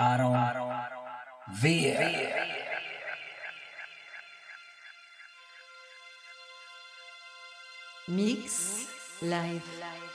Aaron, Veer. Mix live.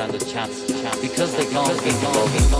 understand the chance, because they can't be involved.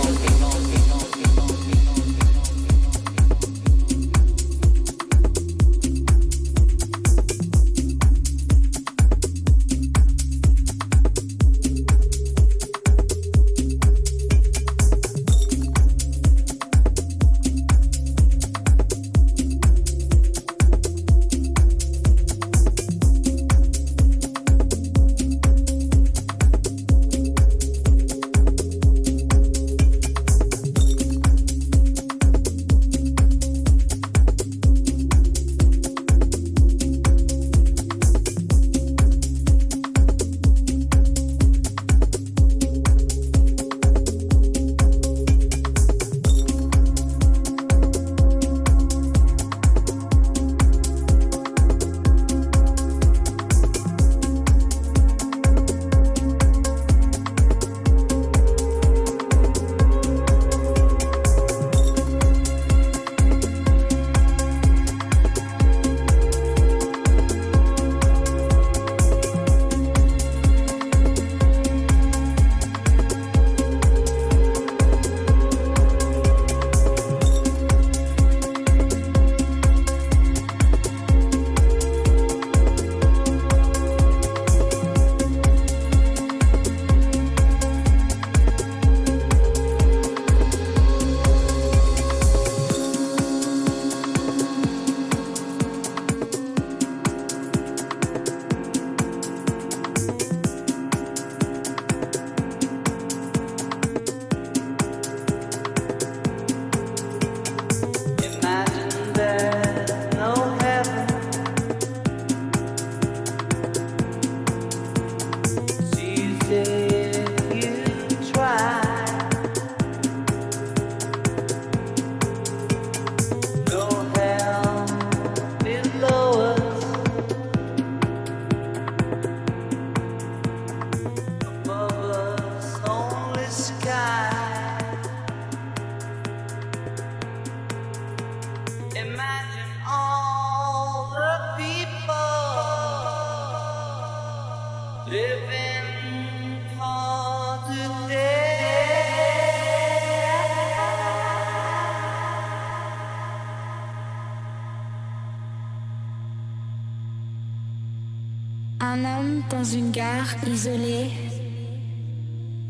Dans une gare isolée,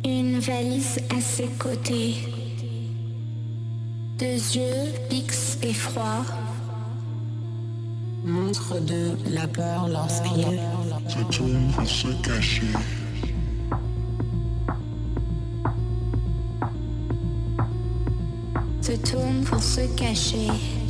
une valise à ses côtés, deux yeux fixes et froids, montre de la peur lorsqu'il se tourne pour se cacher. Se tourne pour se cacher.